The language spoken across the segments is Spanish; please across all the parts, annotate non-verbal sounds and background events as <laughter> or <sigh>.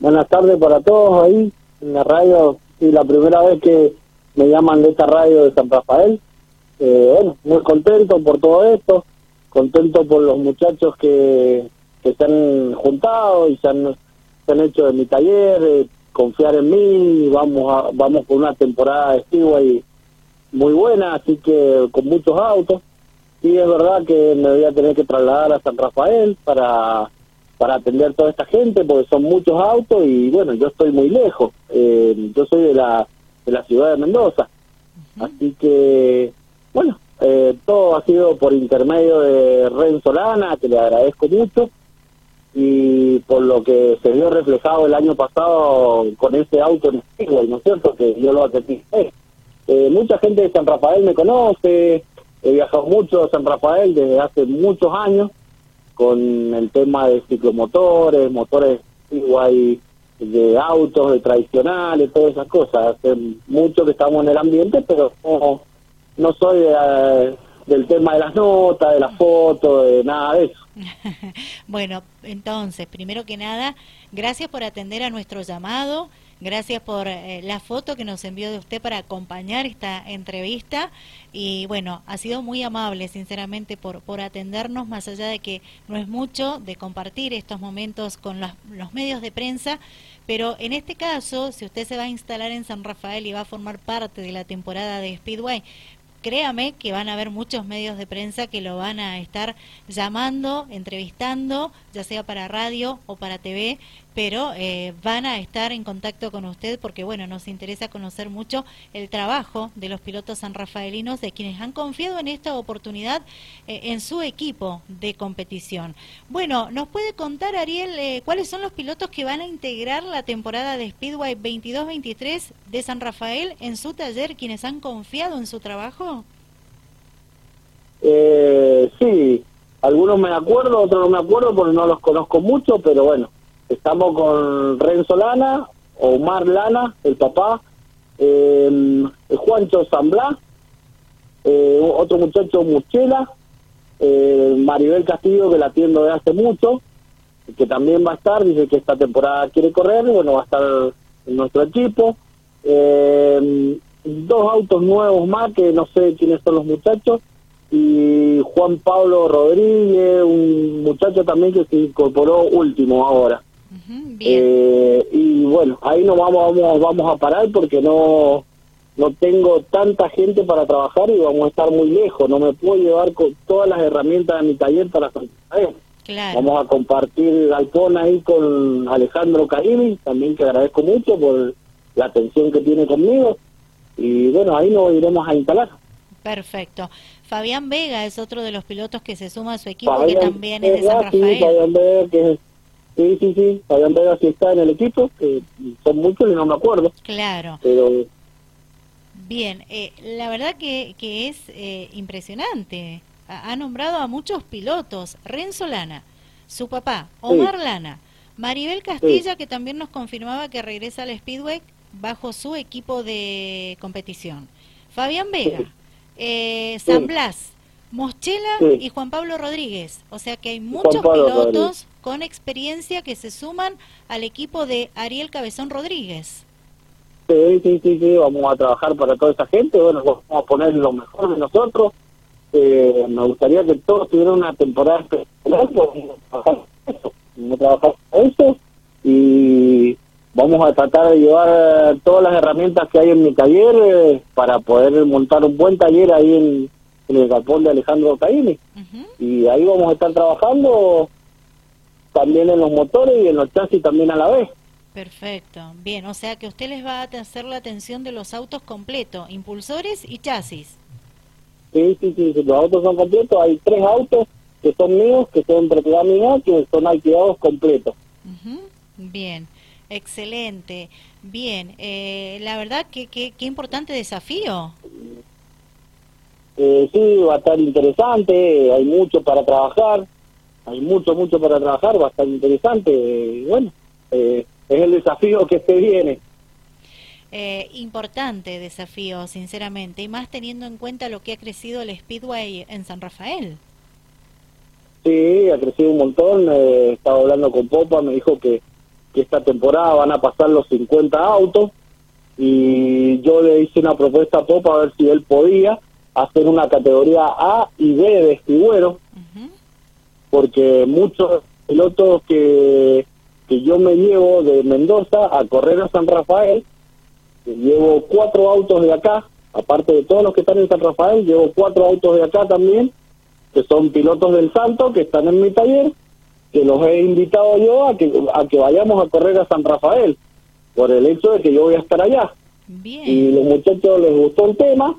Buenas tardes para todos ahí en la radio. Sí, la primera vez que me llaman de esta radio de San Rafael. Eh, bueno, muy contento por todo esto, contento por los muchachos que, que se han juntado y se han, se han hecho de mi taller, eh, confiar en mí, vamos a, vamos por una temporada de y muy buena, así que con muchos autos. Sí, es verdad que me voy a tener que trasladar a San Rafael para, para atender toda esta gente, porque son muchos autos y bueno, yo estoy muy lejos. Eh, yo soy de la, de la ciudad de Mendoza. Así que, bueno, eh, todo ha sido por intermedio de Ren Solana, que le agradezco mucho, y por lo que se vio reflejado el año pasado con ese auto en ¿no es cierto? Que yo lo atendí. Eh, mucha gente de San Rafael me conoce, he viajado mucho a San Rafael desde hace muchos años con el tema de ciclomotores, motores igual de autos, de tradicionales, todas esas cosas. Hace mucho que estamos en el ambiente, pero no, no soy del tema de las notas, de las fotos, de nada de eso. <laughs> bueno, entonces, primero que nada, gracias por atender a nuestro llamado. Gracias por eh, la foto que nos envió de usted para acompañar esta entrevista. Y bueno, ha sido muy amable, sinceramente, por, por atendernos, más allá de que no es mucho de compartir estos momentos con los, los medios de prensa, pero en este caso, si usted se va a instalar en San Rafael y va a formar parte de la temporada de Speedway, créame que van a haber muchos medios de prensa que lo van a estar llamando, entrevistando, ya sea para radio o para TV, pero eh, van a estar en contacto con usted porque, bueno, nos interesa conocer mucho el trabajo de los pilotos sanrafaelinos, de quienes han confiado en esta oportunidad eh, en su equipo de competición. Bueno, ¿nos puede contar, Ariel, eh, cuáles son los pilotos que van a integrar la temporada de Speedway 22-23 de San Rafael en su taller, quienes han confiado en su trabajo? sí, algunos me acuerdo, otros no me acuerdo porque no los conozco mucho, pero bueno, estamos con Renzo Lana, Omar Lana, el papá, eh, Juancho Zamblá, eh, otro muchacho Muchela, eh, Maribel Castillo, que la atiendo de hace mucho, que también va a estar, dice que esta temporada quiere correr, bueno, va a estar en nuestro equipo. Eh, dos autos nuevos más, que no sé quiénes son los muchachos, y Juan Pablo Rodríguez, un muchacho también que se incorporó último ahora. Eh, y bueno, ahí nos vamos, vamos, vamos a parar porque no, no tengo tanta gente para trabajar y vamos a estar muy lejos. No me puedo llevar con todas las herramientas de mi taller para Claro. Vamos a compartir galpón ahí con Alejandro Carini, también que agradezco mucho por la atención que tiene conmigo. Y bueno, ahí nos iremos a instalar. Perfecto. Fabián Vega es otro de los pilotos que se suma a su equipo, que también es de San Rafael. Fabián Vega, que Sí, sí, sí. Fabián Vega sí está en el equipo, que son muchos y no me acuerdo. Claro. Pero... Bien, eh, la verdad que, que es eh, impresionante. Ha, nombrado a muchos pilotos. Renzo Lana, su papá, Omar Lana, Maribel Castilla, que también nos confirmaba que regresa al Speedway bajo su equipo de competición. Fabián Vega, eh, San Blas, Moschela y Juan Pablo Rodríguez. O sea que hay muchos pilotos con experiencia que se suman al equipo de Ariel Cabezón Rodríguez. Sí, sí, sí, sí, vamos a trabajar para toda esa gente, bueno, vamos a poner lo mejor de nosotros. Eh, me gustaría que todos tuvieran una temporada especial, vamos a trabajar eso, y vamos a tratar de llevar todas las herramientas que hay en mi taller eh, para poder montar un buen taller ahí en en el galpón de Alejandro Caini. Y ahí vamos a estar trabajando también en los motores y en los chasis también a la vez. Perfecto, bien, o sea que usted les va a hacer la atención de los autos completos, impulsores y chasis. Sí, sí, sí, los autos son completos, hay tres autos que son míos, que son propiedad mía, que son alquilados completos. Bien, excelente, bien, eh, la verdad que qué importante desafío. Eh, sí, va a estar interesante, hay mucho para trabajar, hay mucho, mucho para trabajar, va a estar interesante. Eh, bueno, eh, es el desafío que se viene. Eh, importante desafío, sinceramente, y más teniendo en cuenta lo que ha crecido el Speedway en San Rafael. Sí, ha crecido un montón. Eh, estaba hablando con Popa, me dijo que, que esta temporada van a pasar los 50 autos y yo le hice una propuesta a Popa a ver si él podía hacer una categoría A y B de estigüero, porque muchos pilotos que, que yo me llevo de Mendoza a correr a San Rafael, llevo cuatro autos de acá, aparte de todos los que están en San Rafael, llevo cuatro autos de acá también, que son pilotos del Santo, que están en mi taller, que los he invitado yo a que, a que vayamos a correr a San Rafael, por el hecho de que yo voy a estar allá. Y los muchachos les gustó el tema,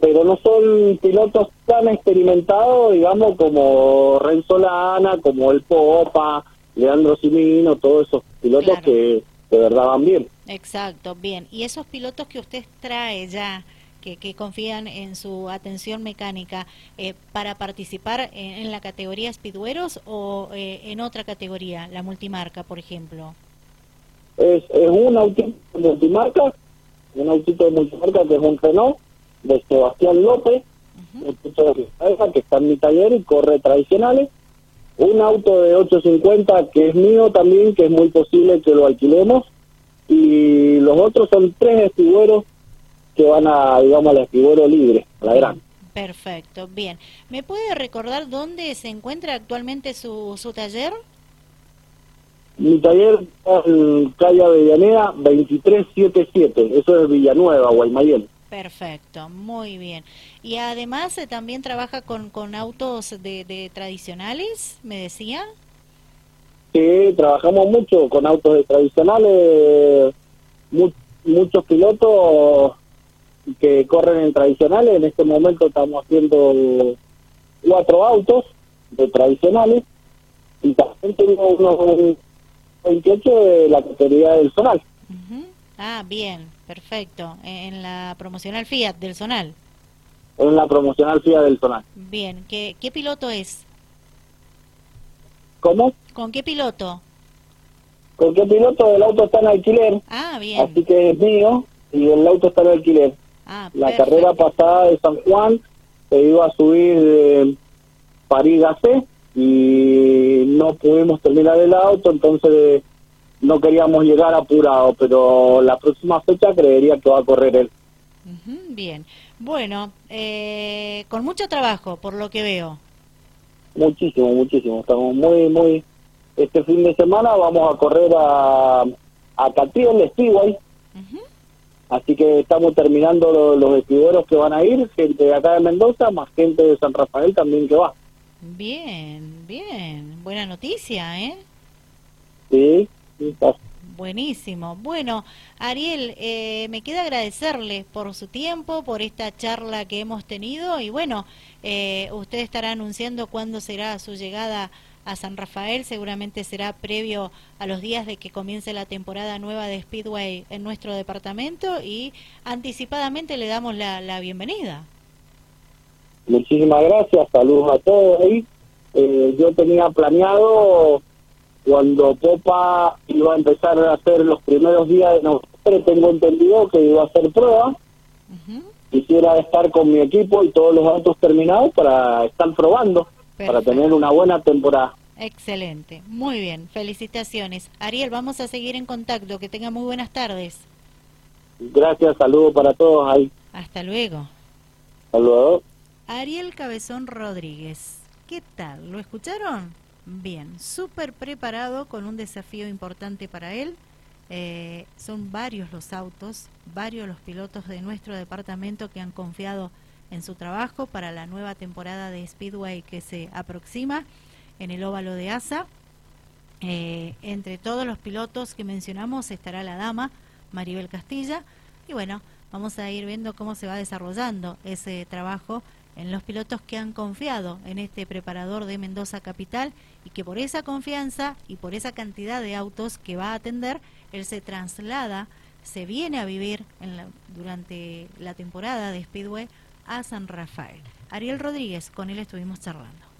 pero no son pilotos tan experimentados, digamos, como Renzo Lana, como el Popa, Leandro Simino, todos esos pilotos que de verdad van bien. Exacto, bien. ¿Y esos pilotos que usted trae ya? que, confían en su atención mecánica eh, para participar en, la categoría Speedweros o eh, en otra categoría, la multimarca, por ejemplo? Es, es un autito de multimarca, un autito de multimarca que es un Renault de Sebastián López, que está en mi taller y corre tradicionales. Un auto de 850 que es mío también, que es muy posible que lo alquilemos. Y los otros son tres estigueros que van a, digamos, al escribero libre, a la gran. Perfecto, bien. ¿Me puede recordar dónde se encuentra actualmente su, su taller? Mi taller es en calle Avellaneda 2377, eso es Villanueva, Guaymallén. Perfecto, muy bien. Y además eh, también trabaja con, con autos de, de tradicionales, me decía. Sí, trabajamos mucho con autos de tradicionales, muchos pilotos que corren en tradicionales. En este momento estamos haciendo cuatro autos de tradicionales y también tengo unos 28 de la categoría del Zonal. Ah, bien, perfecto. En la promocional Fiat del Zonal. En la promocional Fiat del Zonal. Bien, ¿qué, qué piloto es? ¿Cómo? ¿Con qué piloto? ¿Con qué piloto? El auto está en alquiler. Ah, bien. Así que es mío y el auto está en alquiler. Ah, la carrera pasada de San Juan se iba a subir de París a C y no pudimos terminar el auto, entonces no queríamos llegar apurado, pero la próxima fecha creería que va a correr él. bien, bueno, eh, con mucho trabajo, por lo que veo. Muchísimo, muchísimo. Estamos muy, muy... Este fin de semana vamos a correr a, a Catriel Speedway. Así que estamos terminando los escriberos que van a ir, gente de acá de Mendoza, más gente de San Rafael también que va. Bien, bien. Buena noticia, ¿eh? Sí, Buenísimo. Bueno, Ariel, eh, me queda agradecerle por su tiempo, por esta charla que hemos tenido y bueno, eh, usted estará anunciando cuándo será su llegada a San Rafael, seguramente será previo a los días de que comience la temporada nueva de Speedway en nuestro departamento y anticipadamente le damos la, la bienvenida. Muchísimas gracias, saludos a todos ahí. Eh, yo tenía planeado cuando Popa iba a empezar a hacer los primeros días de noviembre, tengo entendido que iba a hacer prueba. Quisiera estar con mi equipo y todos los autos terminados para estar probando para tener una buena temporada. Excelente, muy bien, felicitaciones. Ariel, vamos a seguir en contacto, que tenga muy buenas tardes. Gracias, saludos para todos ahí. Hasta luego. Hasta Ariel Cabezón Rodríguez, ¿qué tal? ¿Lo escucharon? Bien, súper preparado con un desafío importante para él. Eh, son varios los autos, varios los pilotos de nuestro departamento que han confiado en su trabajo para la nueva temporada de Speedway que se aproxima en el óvalo de Asa. Eh, entre todos los pilotos que mencionamos estará la dama Maribel Castilla y bueno, vamos a ir viendo cómo se va desarrollando ese trabajo en los pilotos que han confiado en este preparador de Mendoza Capital y que por esa confianza y por esa cantidad de autos que va a atender, él se traslada, se viene a vivir en durante la temporada de Speedway a San Rafael. Ariel Rodríguez, con él estuvimos charlando.